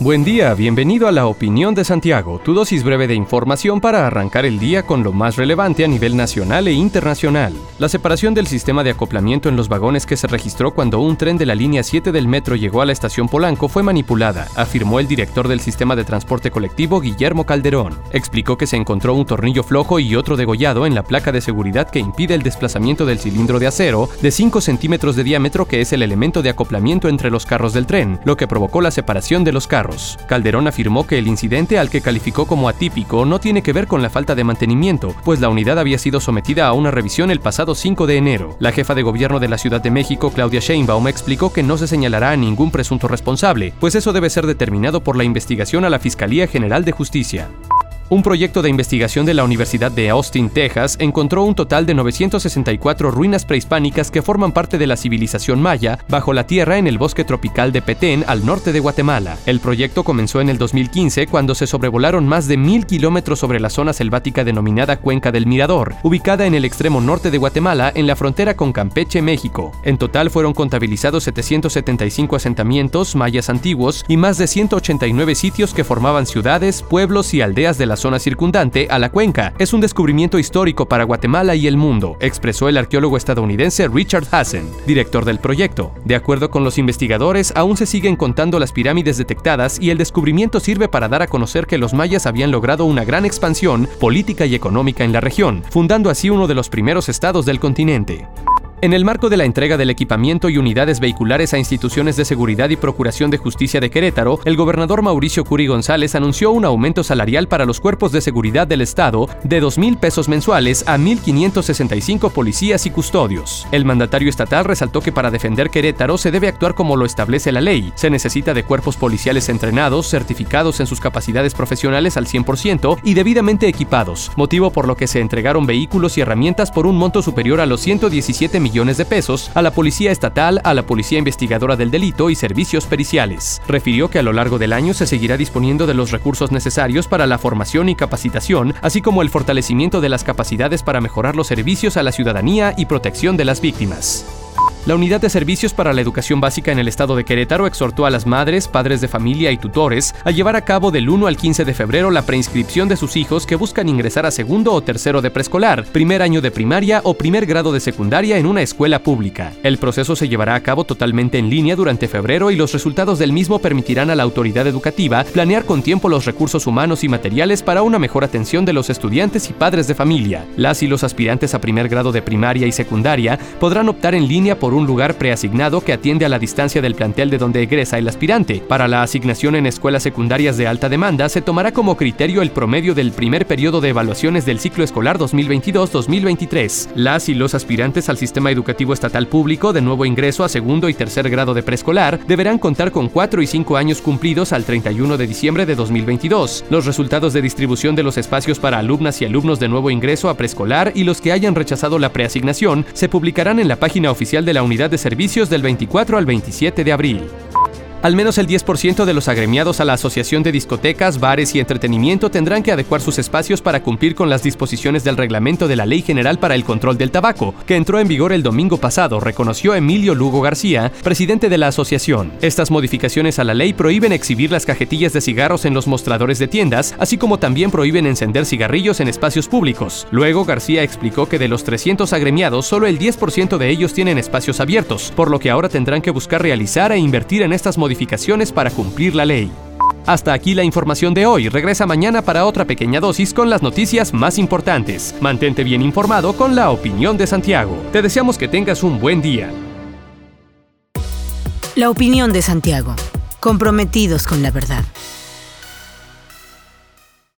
Buen día, bienvenido a la Opinión de Santiago, tu dosis breve de información para arrancar el día con lo más relevante a nivel nacional e internacional. La separación del sistema de acoplamiento en los vagones que se registró cuando un tren de la línea 7 del metro llegó a la estación Polanco fue manipulada, afirmó el director del sistema de transporte colectivo Guillermo Calderón. Explicó que se encontró un tornillo flojo y otro degollado en la placa de seguridad que impide el desplazamiento del cilindro de acero de 5 centímetros de diámetro que es el elemento de acoplamiento entre los carros del tren, lo que provocó la separación de los carros. Calderón afirmó que el incidente al que calificó como atípico no tiene que ver con la falta de mantenimiento, pues la unidad había sido sometida a una revisión el pasado 5 de enero. La jefa de gobierno de la Ciudad de México, Claudia Sheinbaum, explicó que no se señalará a ningún presunto responsable, pues eso debe ser determinado por la investigación a la Fiscalía General de Justicia. Un proyecto de investigación de la Universidad de Austin, Texas, encontró un total de 964 ruinas prehispánicas que forman parte de la civilización maya bajo la tierra en el bosque tropical de Petén, al norte de Guatemala. El proyecto comenzó en el 2015 cuando se sobrevolaron más de mil kilómetros sobre la zona selvática denominada Cuenca del Mirador, ubicada en el extremo norte de Guatemala en la frontera con Campeche, México. En total fueron contabilizados 775 asentamientos mayas antiguos y más de 189 sitios que formaban ciudades, pueblos y aldeas de la zona circundante a la cuenca. Es un descubrimiento histórico para Guatemala y el mundo, expresó el arqueólogo estadounidense Richard Hassen, director del proyecto. De acuerdo con los investigadores, aún se siguen contando las pirámides detectadas y el descubrimiento sirve para dar a conocer que los mayas habían logrado una gran expansión política y económica en la región, fundando así uno de los primeros estados del continente. En el marco de la entrega del equipamiento y unidades vehiculares a instituciones de seguridad y procuración de justicia de Querétaro, el gobernador Mauricio Curi González anunció un aumento salarial para los cuerpos de seguridad del Estado de 2 mil pesos mensuales a 1.565 policías y custodios. El mandatario estatal resaltó que para defender Querétaro se debe actuar como lo establece la ley. Se necesita de cuerpos policiales entrenados, certificados en sus capacidades profesionales al 100% y debidamente equipados, motivo por lo que se entregaron vehículos y herramientas por un monto superior a los 117 millones de pesos a la Policía Estatal, a la Policía Investigadora del Delito y servicios periciales. Refirió que a lo largo del año se seguirá disponiendo de los recursos necesarios para la formación y capacitación, así como el fortalecimiento de las capacidades para mejorar los servicios a la ciudadanía y protección de las víctimas. La Unidad de Servicios para la Educación Básica en el estado de Querétaro exhortó a las madres, padres de familia y tutores a llevar a cabo del 1 al 15 de febrero la preinscripción de sus hijos que buscan ingresar a segundo o tercero de preescolar, primer año de primaria o primer grado de secundaria en una escuela pública. El proceso se llevará a cabo totalmente en línea durante febrero y los resultados del mismo permitirán a la autoridad educativa planear con tiempo los recursos humanos y materiales para una mejor atención de los estudiantes y padres de familia. Las y los aspirantes a primer grado de primaria y secundaria podrán optar en línea por un lugar preasignado que atiende a la distancia del plantel de donde egresa el aspirante. Para la asignación en escuelas secundarias de alta demanda se tomará como criterio el promedio del primer periodo de evaluaciones del ciclo escolar 2022-2023. Las y los aspirantes al sistema educativo estatal público de nuevo ingreso a segundo y tercer grado de preescolar deberán contar con 4 y 5 años cumplidos al 31 de diciembre de 2022. Los resultados de distribución de los espacios para alumnas y alumnos de nuevo ingreso a preescolar y los que hayan rechazado la preasignación se publicarán en la página oficial de la Unidad de Servicios del 24 al 27 de abril. Al menos el 10% de los agremiados a la Asociación de Discotecas, Bares y Entretenimiento tendrán que adecuar sus espacios para cumplir con las disposiciones del reglamento de la Ley General para el Control del Tabaco, que entró en vigor el domingo pasado, reconoció Emilio Lugo García, presidente de la asociación. Estas modificaciones a la ley prohíben exhibir las cajetillas de cigarros en los mostradores de tiendas, así como también prohíben encender cigarrillos en espacios públicos. Luego, García explicó que de los 300 agremiados, solo el 10% de ellos tienen espacios abiertos, por lo que ahora tendrán que buscar realizar e invertir en estas modificaciones modificaciones para cumplir la ley. Hasta aquí la información de hoy. Regresa mañana para otra pequeña dosis con las noticias más importantes. Mantente bien informado con la opinión de Santiago. Te deseamos que tengas un buen día. La opinión de Santiago. Comprometidos con la verdad.